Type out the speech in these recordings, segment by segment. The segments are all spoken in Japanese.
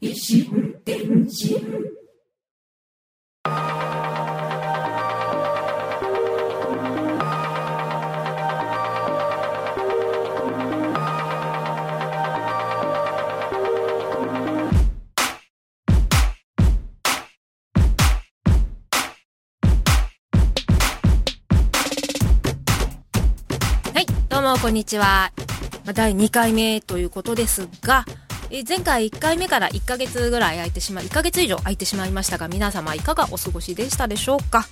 石分电机。はこんにちは。第2回目ということですが、え前回1回目から1ヶ月ぐらい空いてしまい、1ヶ月以上空いてしまいましたが、皆様いかがお過ごしでしたでしょうか？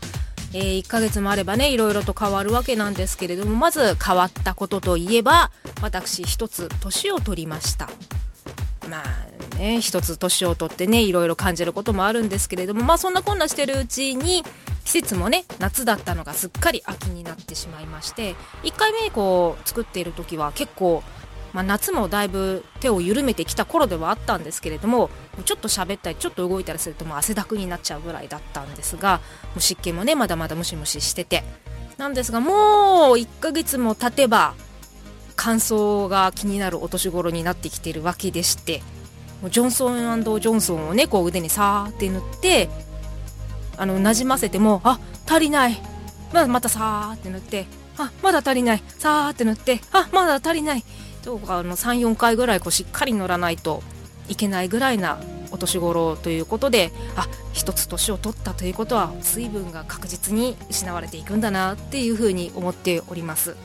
えー1ヶ月もあればね、いろいろと変わるわけなんですけれども、まず変わったことといえば、私一つ年を取りました。まあね、一つ年を取ってね、いろいろ感じることもあるんですけれども、まあそんなこんなしてるうちに、季節もね、夏だったのがすっかり秋になってしまいまして、1回目こう作っている時は結構、まあ、夏もだいぶ手を緩めてきた頃ではあったんですけれども、ちょっと喋ったり、ちょっと動いたりするともう汗だくになっちゃうぐらいだったんですが、もう湿気もね、まだまだムシムシしてて。なんですが、もう1ヶ月も経てば、乾燥が気になるお年頃になってきているわけでしてジョンソンジョンソンをねこう腕にさーって塗ってあの馴染ませてもあ足りない。まだまたさーって塗ってあまだ足りない。さーって塗ってあまだ足りない。とかあの34回ぐらいこうしっかり塗らないといけないぐらいなお年頃ということであ一つ年を取ったということは水分が確実に失われていくんだなっていうふうに思っております。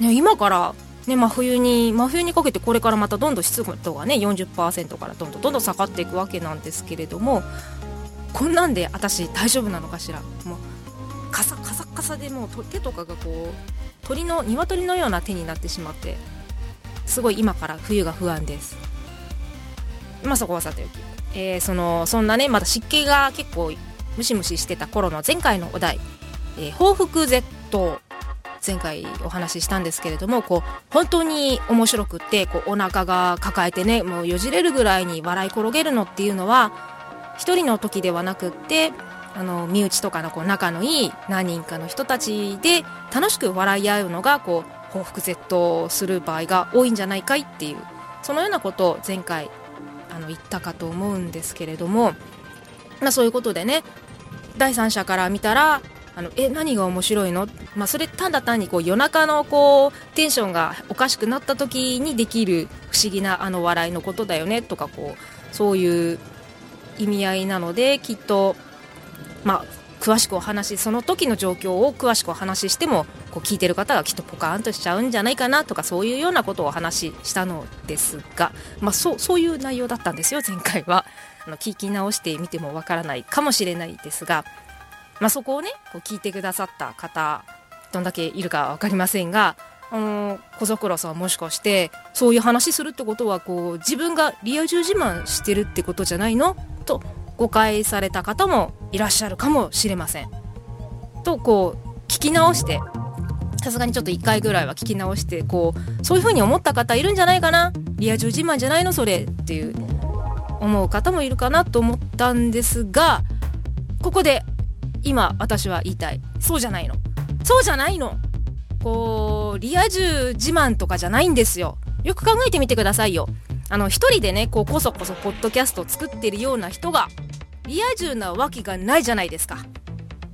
ね、今から、ね、真冬に真冬にかけてこれからまたどんどん湿度がね40%からどんどんどんどん下がっていくわけなんですけれどもこんなんで私大丈夫なのかしら？もうカサカサカサでもうと手とかがこう鳥の鶏のような手になってしまってすごい今から冬が不安です。まあそこはさておき、えーそのそんなねまだ湿気が結構ムシムシしてた頃の前回のお題、えー報復 Z 前回お話ししたんですけれどもこう本当に面白くってこうお腹が抱えてねもうよじれるぐらいに笑い転げるのっていうのは一人の時ではなくってあの身内とかのこう仲のいい何人かの人たちで楽しく笑い合うのがこう報復絶倒する場合が多いんじゃないかいっていうそのようなことを前回あの言ったかと思うんですけれども、まあ、そういうことでね第三者から見たらあのえ何が面白いの、まあ、それただ単にこう夜中のこうテンションがおかしくなった時にできる不思議なあの笑いのことだよねとかこうそういう意味合いなのできっと、まあ、詳しくお話しその時の状況を詳しくお話ししてもこう聞いてる方がきっとポカーンとしちゃうんじゃないかなとかそういうようなことをお話ししたのですが、まあ、そうそういう内容だったんですよ前回は。あの聞き直してみてもわからないかもしれないですが、まあ、そこをねこう聞いてくださった方どんだけいるか分かりませんがあの小桜さんもしかしてそういう話するってことはこう自分がリア充自慢してるってことじゃないの？と誤解された方もいらっしゃるかもしれません。とこう聞き直してさすがにちょっと1回ぐらいは聞き直してこうそういう風に思った方いるんじゃないかな。リア充自慢じゃないのそれっていう思う方もいるかなと思ったんですがここで今私は言いたい。そうじゃないの。そうじゃないの。こうリア充自慢とかじゃないんですよ。よく考えてみてくださいよ。あの一人でねこうこそこそポッドキャストを作ってるような人がリア充なわけがないじゃないですか。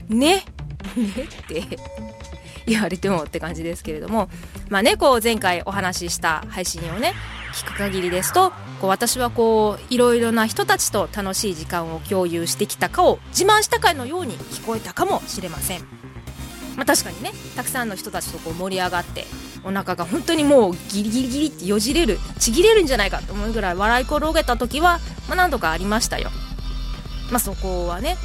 ね？ねって。言われてもって感じですけれども。まあねこう前回お話しした配信をね聞く限りですとこう私はこういろいろな人たちと楽しい時間を共有してきたかを自慢したかのように聞こえたかもしれません。まあ確かにねたくさんの人たちとこう盛り上がってお腹が本当にもうギリギリギリってよじれるちぎれるんじゃないかと思うぐらい笑い転げた時は、まあ、何度かありましたよ。まあそこはね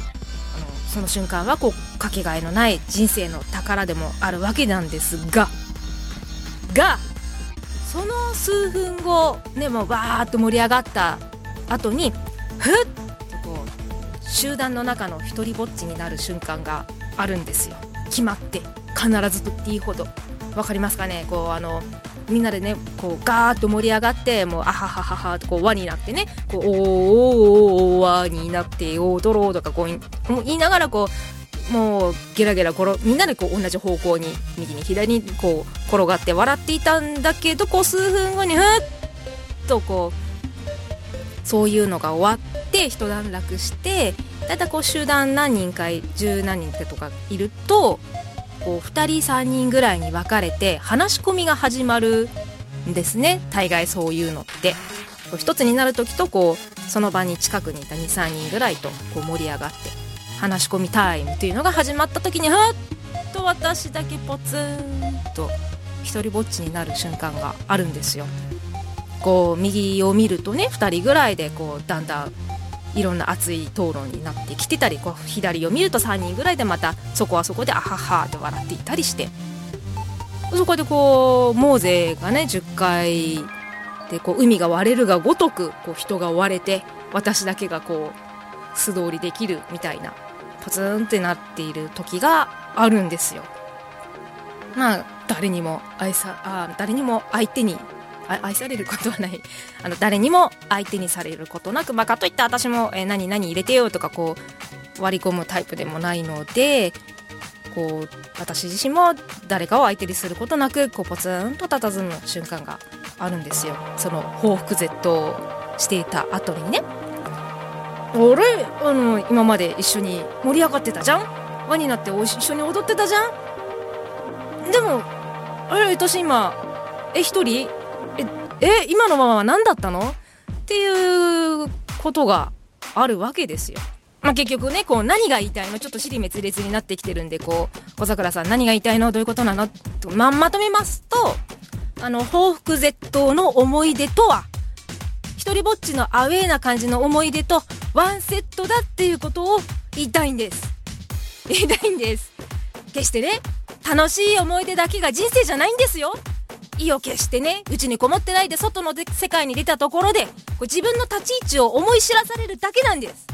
あのその瞬間はこうかけがえのない人生の宝でもあるわけなんですががその数分後ねもうバーッと盛り上がった後にふっとこう集団の中の一人ぼっちになる瞬間があるんですよ。決まって必ずと言っていいほど。わかりますかね？こうあのみんなでねこうガーッと盛り上がってもうあははははとこう輪になってねこうおーおーおお輪になって踊ろうとかこうもう言いながらこうもうゲラゲラ転みんなでこう同じ方向に右に左にこう転がって笑っていたんだけどこう数分後にふっとこうそういうのが終わって一段落してだいたいこう集団何人か十何人とかいるとこう2人3人ぐらいに分かれて話し込みが始まるんですね。大概そういうのって。一つになる時とこうその場に近くにいた23人ぐらいとこう盛り上がって話し込みタイムというのが始まった時にふっと私だけポツンと一人ぼっちになる瞬間があるんですよ。こう右を見るとね2人ぐらいでこうだんだんいろんな熱い討論になってきてたりこう左を見ると3人ぐらいでまたそこはそこであははって笑っていたりしてそこでこうモーゼがね10回でこう海が割れるがごとくこう人が割れて私だけがこう素通りできるみたいなポツンってなっている時があるんですよ。まあ誰にも愛さあ誰にも相手に愛されることはない。あの誰にも相手にされることなく、まあ、かといって私も、えー、何何入れてよとかこう割り込むタイプでもないのでこう私自身も誰かを相手にすることなくこうポツンと佇む瞬間があるんですよ。その報復絶倒していた後にね。あれあの今まで一緒に盛り上がってたじゃん。輪になって一緒に踊ってたじゃん。でもあれ私今え一人え今のままは何だったの？っていうことがあるわけですよ。まあ、結局ねこう何が言いたいの？ちょっと尻滅裂になってきてるんでこう小桜さん何が言いたいの？どういうことなの？ままとめますとあの報復絶倒の思い出とは？一人ぼっちのアウェーな感じの思い出とワンセットだっていうことを言いたいんです。言いたいんです。決してね楽しい思い出だけが人生じゃないんですよ。意を決してねうちにこもってないで外の世界に出たところでこう自分の立ち位置を思い知らされるだけなんです。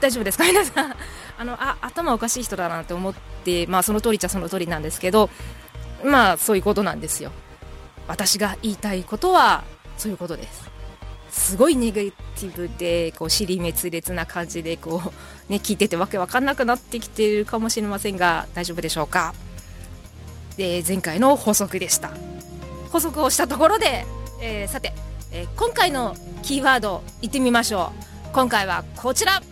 大丈夫ですか？皆さん。あのあ頭おかしい人だなって思ってまあその通りっちゃその通りなんですけどまあそういうことなんですよ。私が言いたいことはそういうことです。すごいネガティブでこう尻滅裂な感じでこうね聞いててわけわかんなくなってきているかもしれませんが大丈夫でしょうか？えー、前回の補足でした。補足をしたところで、えー、さて、えー、今回のキーワードいってみましょう。今回はこちら。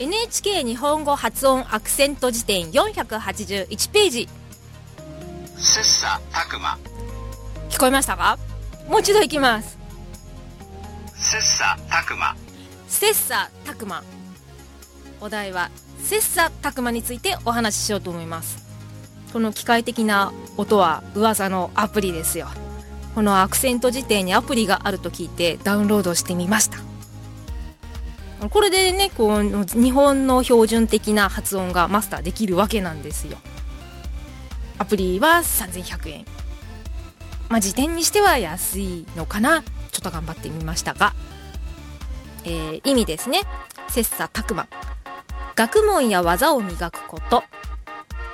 NHK 日本語発音アクセント辞典481ページ。切磋琢磨。聞こえましたか？もう一度いきます。切磋琢磨。切磋琢磨。お題は切磋琢磨についてお話ししようと思います。この機械的な音は噂のアプリですよ。このアクセント辞典にアプリがあると聞いてダウンロードしてみました。これでねこう日本の標準的な発音がマスターできるわけなんですよ。アプリは3100円まあ辞典にしては安いのかな？ちょっと頑張ってみましたが、えー、意味ですね。切磋琢磨。学問や技を磨くこと。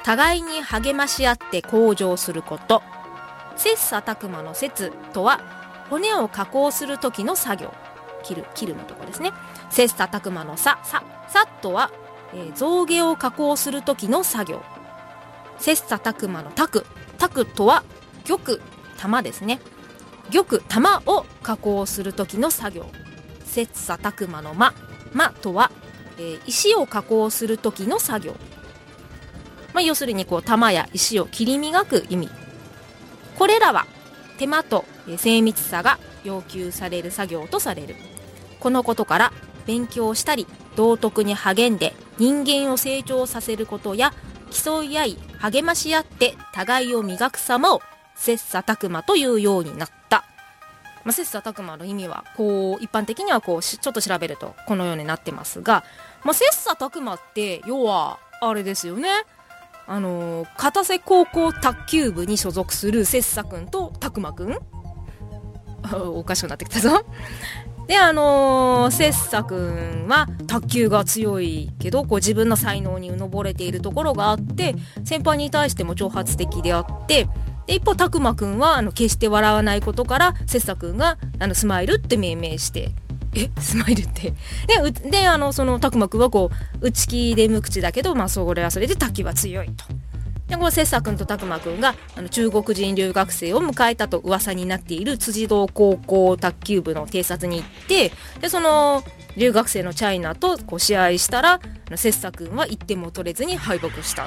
互いに励まし合って向上すること。切磋琢磨の切とは骨を加工する時の作業。切る切るのとこですね。切磋琢磨のささ。さとは、えー、象牙を加工する時の作業。切磋琢磨の卓卓とは玉玉ですね。玉玉を加工する時の作業。切磋琢磨の間。間とはえー、石を加工する時の作業、まあ、要するにこう玉や石を切り磨く意味。これらは手間と精密さが要求される作業とされる。このことから勉強したり道徳に励んで人間を成長させることや競い合い励まし合って互いを磨く様を切磋琢磨というようになった。まあ、切磋琢磨の意味はこう一般的にはこうちょっと調べるとこのようになってますが、まあ、切磋琢磨って要はあれですよね。あの片瀬高校卓球部に所属する切磋君と拓磨君。おかしくなってきたぞ。であのー、切磋君は卓球が強いけどこう自分の才能にうのぼれているところがあって先輩に対しても挑発的であってで一方拓磨くんはあの決して笑わないことから切磋くんがあのスマイルって命名してえスマイルって？でうであのその拓磨君はこう内気で無口だけどまあそれはそれで滝は強いと。でこう切磋君と拓磨君があの中国人留学生を迎えたと噂になっている辻堂高校卓球部の偵察に行ってでその留学生のチャイナとこう試合したら切磋君は1点も取れずに敗北した。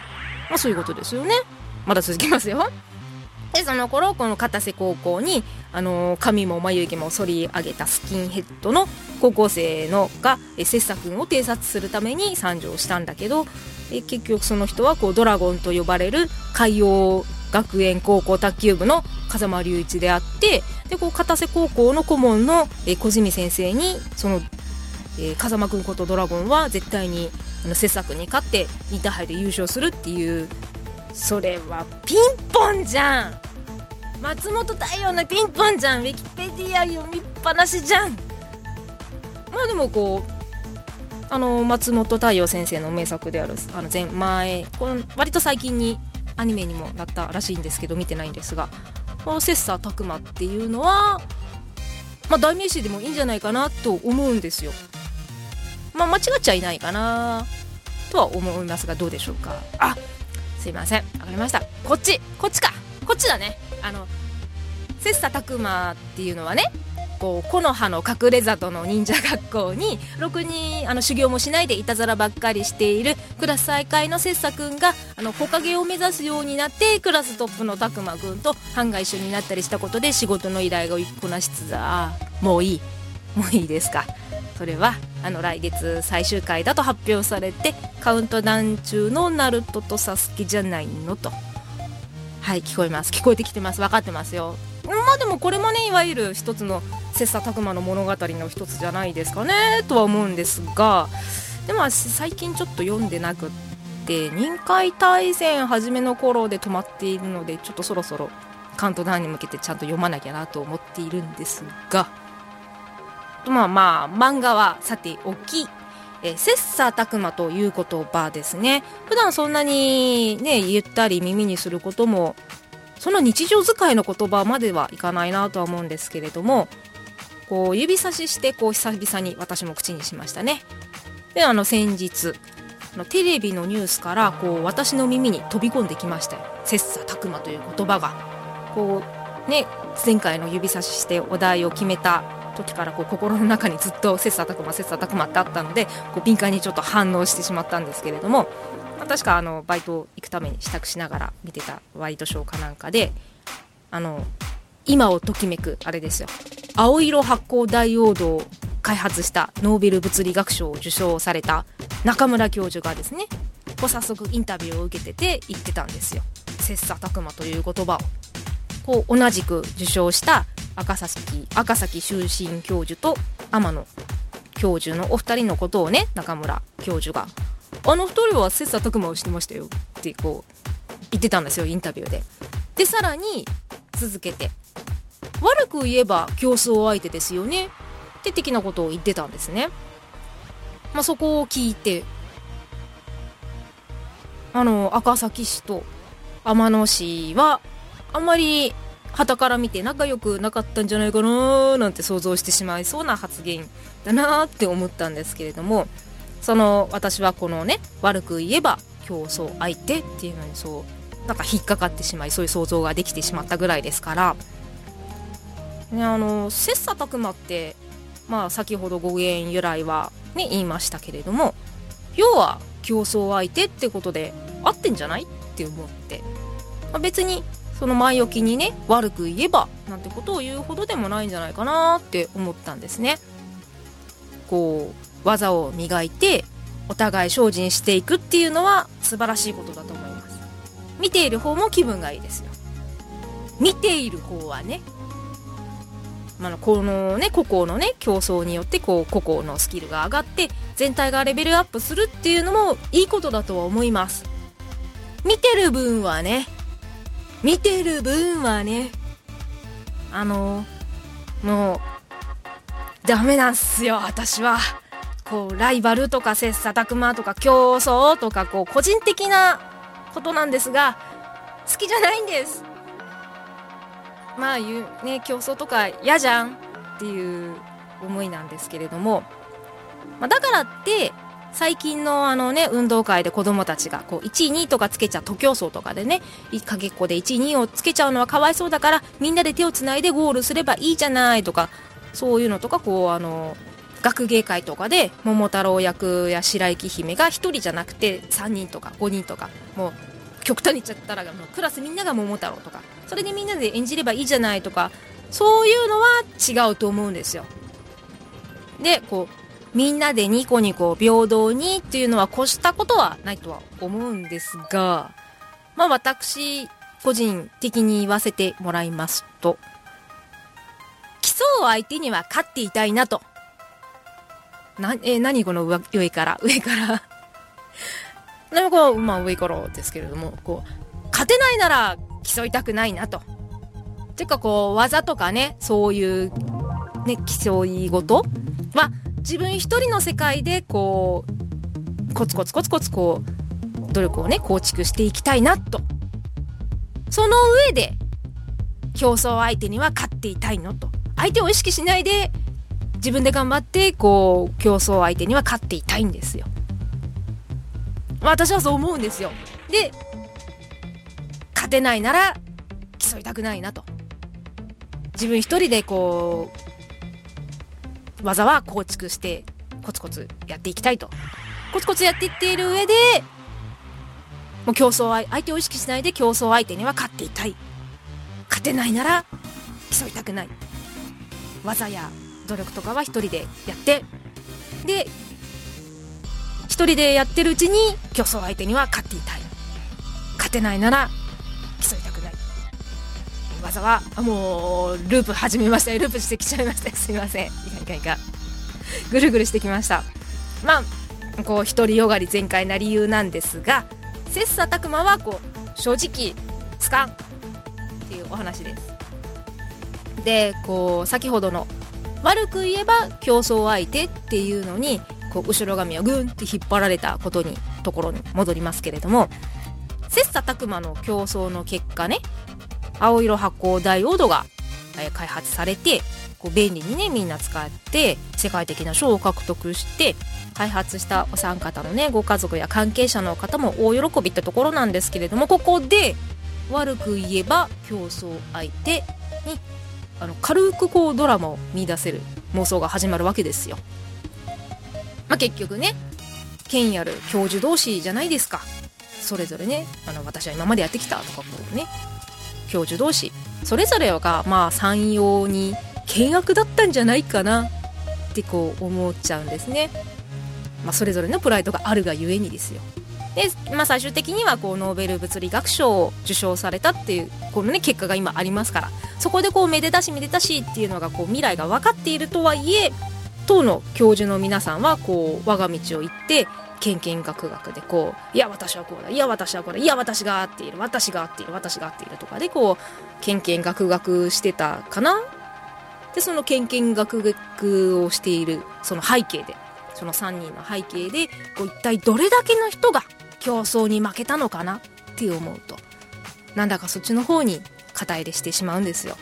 まあそういうことですよね。まだ続きますよでその頃この片瀬高校に、あの髪も眉毛も剃り上げたスキンヘッドの高校生のがえ切磋君を偵察するために参上したんだけど結局その人はこうドラゴンと呼ばれる海洋学園高校卓球部の風間隆一であってでこう片瀬高校の顧問の小泉先生にその、えー風間君ことドラゴンは絶対にあの切磋君に勝ってインターハイで優勝するっていう。それはピンポンじゃん！松本太陽のピンポンじゃん。ウィキペディア読みっぱなしじゃん。まあでもこうあの松本太陽先生の名作であるあの前前この割と最近にアニメにもなったらしいんですけど見てないんですがこの切磋琢磨っていうのはまあ代名詞でもいいんじゃないかなと思うんですよ。まあ間違っちゃいないかなとは思いますがどうでしょうか。あすいません。わかりました。こっちこっちか。こっちだね。あの切磋琢磨っていうのはねこう木の葉の隠れ里の忍者学校にろくにあの修行もしないでいたずらばっかりしているクラス再開の切磋くんがあの木陰を目指すようになってクラストップの拓磨くんと班が一緒になったりしたことで仕事の依頼をこなしつつあーもういい。もういいですか。それはあの来月最終回だと発表されてカウントダウン中のナルトとサスケじゃないのと。はい聞こえます。聞こえてきてます。分かってますよ。まあでもこれもねいわゆる一つの切磋琢磨の物語の一つじゃないですかねとは思うんですがでも最近ちょっと読んでなくって任海大戦初めの頃で止まっているのでちょっとそろそろカウントダウンに向けてちゃんと読まなきゃなと思っているんですがまあまあ漫画はさておきえー切磋琢磨という言葉ですね。普段そんなにね言ったり耳にすることもその日常使いの言葉まではいかないなとは思うんですけれどもこう指差ししてこう久々に私も口にしましたね。であの先日テレビのニュースからこう私の耳に飛び込んできましたよ。切磋琢磨という言葉が。こうね前回の指差ししてお題を決めた時からこう心の中にずっと切磋琢磨切磋琢磨ってあったのでこう敏感にちょっと反応してしまったんですけれども、まあ確かあのバイト行くために支度しながら見てたワイドショーかなんかであの今をときめくあれですよ。青色発光ダイオードを開発したノーベル物理学賞を受賞された中村教授がですねこう早速インタビューを受けてて言ってたんですよ。切磋琢磨という言葉を。こう同じく受賞した赤崎赤崎修身教授と天野教授のお二人のことをね中村教授が「あの二人は切磋琢磨をしてましたよ」ってこう言ってたんですよインタビューで。でさらに続けて「悪く言えば競争相手ですよね」って的なことを言ってたんですね。まあ、そこを聞いてあの赤崎市と天野市はあんまり旗から見て仲良くなかったんじゃないかななんて想像してしまいそうな発言だなって思ったんですけれどもその私はこのね悪く言えば競争相手っていうのにそうなんか引っかかってしまいそういう想像ができてしまったぐらいですから、ね、あの切磋琢磨ってまあ先ほど語源由来はね言いましたけれども要は競争相手ってことで合ってんじゃないって思って、まあ別にその前置きにね悪く言えばなんてことを言うほどでもないんじゃないかなって思ったんですね。こう技を磨いてお互い精進していくっていうのは素晴らしいことだと思います。見ている方も気分がいいですよ。見ている方はねまあ、このね個々のね競争によってこう個々のスキルが上がって全体がレベルアップするっていうのもいいことだとは思います。見てる分はね見てる分はねあのもうダメなんすよ私は。こうライバルとか切磋琢磨とか競争とかこう個人的なことなんですが好きじゃないんです。まあ言うね競争とか嫌じゃんっていう思いなんですけれども、まあ、だからって最近のあのね運動会で子供たちがこう1位2位とかつけちゃう徒競走とかでねかけっこで1位2位をつけちゃうのはかわいそうだからみんなで手をつないでゴールすればいいじゃないとかそういうのとかこうあの学芸会とかで桃太郎役や白雪姫が1人じゃなくて3人とか5人とかもう極端に言っちゃったらもうクラスみんなが桃太郎とかそれでみんなで演じればいいじゃないとかそういうのは違うと思うんですよ。でこうみんなでニコニコ平等にっていうのは越したことはないとは思うんですがまあ私個人的に言わせてもらいますと競う相手には勝っていたいなと。な、え何この上上から上から。何こう、まあ上からですけれどもこう勝てないなら競いたくないなと。ていうかこう技とかねそういうね競い事は自分一人の世界でこうコツコツコツコツこう努力をね構築していきたいなと。その上で競争相手には勝っていたいのと。相手を意識しないで自分で頑張ってこう競争相手には勝っていたいんですよ。私はそう思うんですよ。で勝てないなら競いたくないなと。自分一人でこう技は構築してコツコツやっていきたいと。コツコツやっていっている上でもう競争相手を意識しないで競争相手には勝っていたい。勝てないなら競いたくない。技や努力とかは一人でやって。で一人でやってるうちに競争相手には勝っていたい。勝てないなら競いたくない。技はもうループ始めましたループしてきちゃいましたすいません。いかんいか。んいかんぐるぐるしてきました。まあこう独りよがり全開な理由なんですが切磋琢磨はこう正直つかんっていうお話です。でこう先ほどの悪く言えば競争相手っていうのにこう後ろ髪をグンって引っ張られたことにところに戻りますけれども切磋琢磨の競争の結果ね青色発光ダイオードが、開発されてこう便利にねみんな使って世界的な賞を獲得して開発したお三方のねご家族や関係者の方も大喜びってところなんですけれどもここで悪く言えば競争相手にあの軽くこうドラマを見出せる妄想が始まるわけですよ。まあ、結局ね権威ある教授同士じゃないですかそれぞれねあの私は今までやってきたとかこうね教授同士それぞれがまあ山陽に険悪だったんじゃないかなってこう思っちゃうんですね。まあ、それぞれのプライドがあるがゆえにですよ。で、まあ、最終的にはこうノーベル物理学賞を受賞されたっていうこの、ね、結果が今ありますからそこでこうめでたしめでたしっていうのがこう未来が分かっているとはいえ当の教授の皆さんはこう我が道を行ってけんけんがくがくでこういや私はこうだいや私はこうだいや私が合っている私が合っている私が合っているとかでこうけんけんがくがくしてたかなでそのけんけんがくがくをしているその背景でその3人の背景でこう一体どれだけの人が競争に負けたのかなって思うとなんだかそっちの方に肩入れしてしまうんですよ。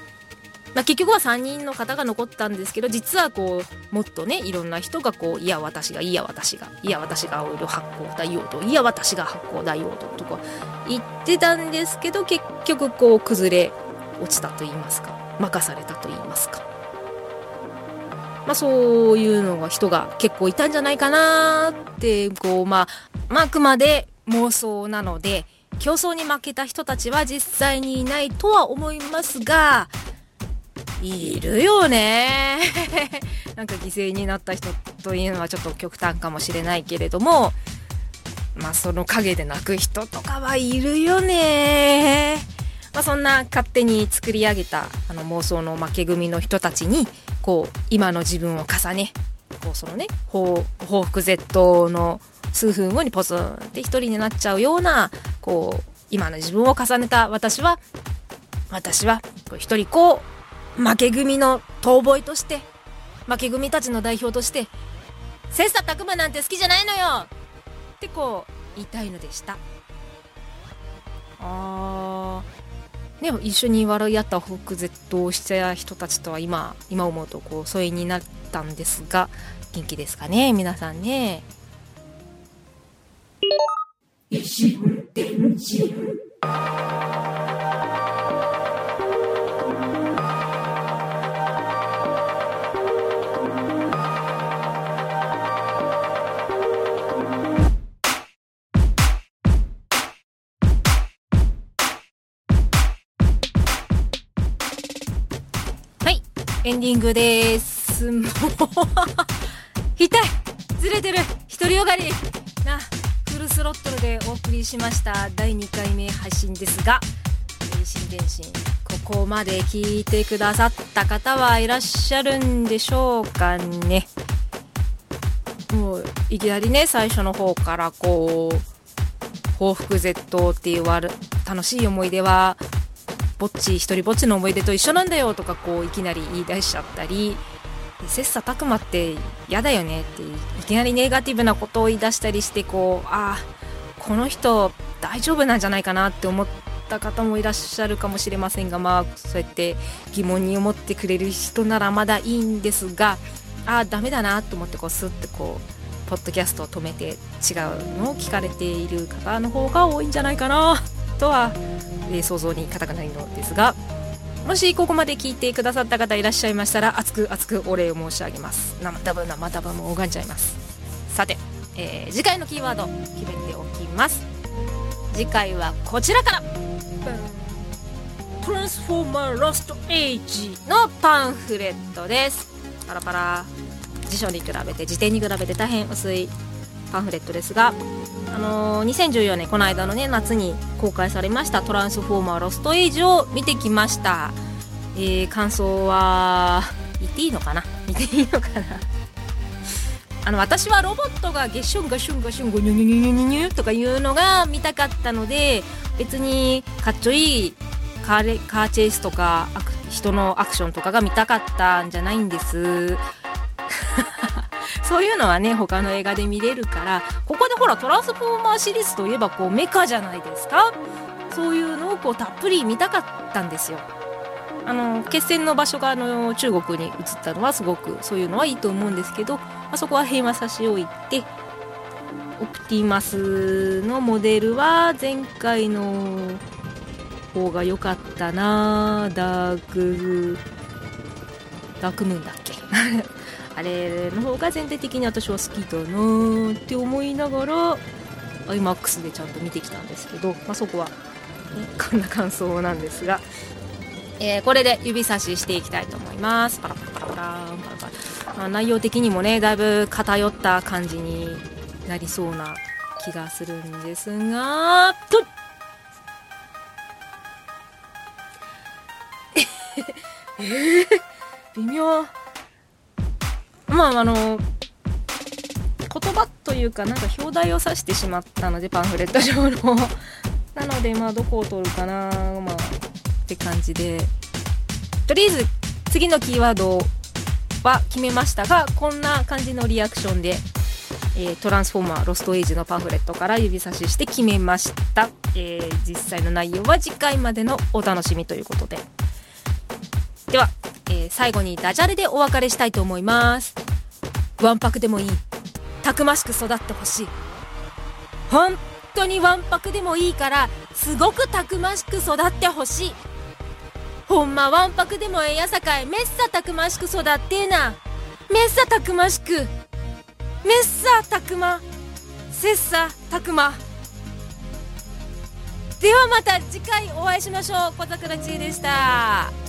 まあ、結局は3人の方が残ったんですけど実はこうもっとねいろんな人がこういや私がいや私がいや私が青色発光ダイオードいや私が発光ダイオードとか言ってたんですけど結局こう崩れ落ちたと言いますか任されたと言いますか。まあ、そういうのが人が結構いたんじゃないかなってこう、まあ、まあ、あくまで妄想なので競争に負けた人たちは実際にいないとは思いますがいるよね。なんか犠牲になった人というのはちょっと極端かもしれないけれどもまあその陰で泣く人とかはいるよね。まあ、そんな勝手に作り上げたあの妄想の負け組の人たちにこう今の自分を重ねこうそのね報復絶倒の数分後にポツンって一人になっちゃうようなこう今の自分を重ねた私は私は一人こう負け組の遠吠えとして負け組たちの代表として切磋琢磨なんて好きじゃないのよ！ってこう言いたいのでした。あー。ね一緒に笑い合った北絶倒した人たちとは今今思うとこう疎遠になったんですが元気ですかね？皆さんね。石エンディングです。もう。痛い。ずれてる。独り。よがり。なフルスロットルでお送りしました。第2回目配信ですが電信電信ここまで聞いてくださった方はいらっしゃるんでしょうかね。もういきなりね最初の方からこう報復絶倒っていうわる楽しい思い出はぼっち一人ぼっちの思い出と一緒なんだよとかこういきなり言い出しちゃったり切磋琢磨って嫌だよねっていきなりネガティブなことを言い出したりしてこうああこの人大丈夫なんじゃないかなって思った方もいらっしゃるかもしれませんがまあそうやって疑問に思ってくれる人ならまだいいんですがああダメだなと思ってこうスッてこうポッドキャストを止めて違うのを聞かれている方の方が多いんじゃないかな。とは、えー想像に難くないのですがもしここまで聞いてくださった方いらっしゃいましたら熱く熱くお礼を申し上げます。生ダブ生ダブも拝んじゃいます。さて、えー次回のキーワード決めておきます。次回はこちらから。トランスフォーマーロストエイジのパンフレットです。パラパラ。辞書に比べて辞典に比べて大変薄い。パンフレットですがあのー2014年この間のね夏に公開されました「トランスフォーマーロストエイジ」を見てきました、えー感想は言っていいのかな？見ていいのかな？あの私はロボットがゲッシュンガシュンガシュンゴニュニュニュニュニュニュとかいうのが見たかったので別にかっちょいいカーレカーチェイスとか人のアクションとかが見たかったんじゃないんです。そういうのはね他の映画で見れるからここでほらトランスフォーマーシリーズといえばこうメカじゃないですか。そういうのをこうたっぷり見たかったんですよ。あの決戦の場所があの中国に移ったのはすごくそういうのはいいと思うんですけど、まあ、そこは平和差し置いてオプティマスのモデルは前回の方が良かったなダークダークムーンだっけ？あれの方が全体的に私は好きだなって思いながら iMAX でちゃんと見てきたんですけど、まあ、そこは、ね、こんな感想なんですが、えーこれで指差ししていきたいと思います。パラパラパラパラパラ、まあ、内容的にもねだいぶ偏った感じになりそうな気がするんですがとっ。えー、微妙。まああの言葉というかなんか表題を指してしまったのでパンフレット上の。なのでまあどこを取るかなまあって感じで。とりあえず次のキーワードは決めましたがこんな感じのリアクションで、えートランスフォーマーロストエイジのパンフレットから指差しして決めました、えー実際の内容は次回までのお楽しみということで。では、えー最後にダジャレでお別れしたいと思います。わんぱくでもいい。たくましく育ってほしい。本当にわんぱくでもいいからすごくたくましく育ってほしい。ほんまわんぱくでもええやさかい。めっさたくましく育ってえな。めっさたくましく。めっさたくま。せっさたくま。ではまた次回お会いしましょう。小桜千恵でした。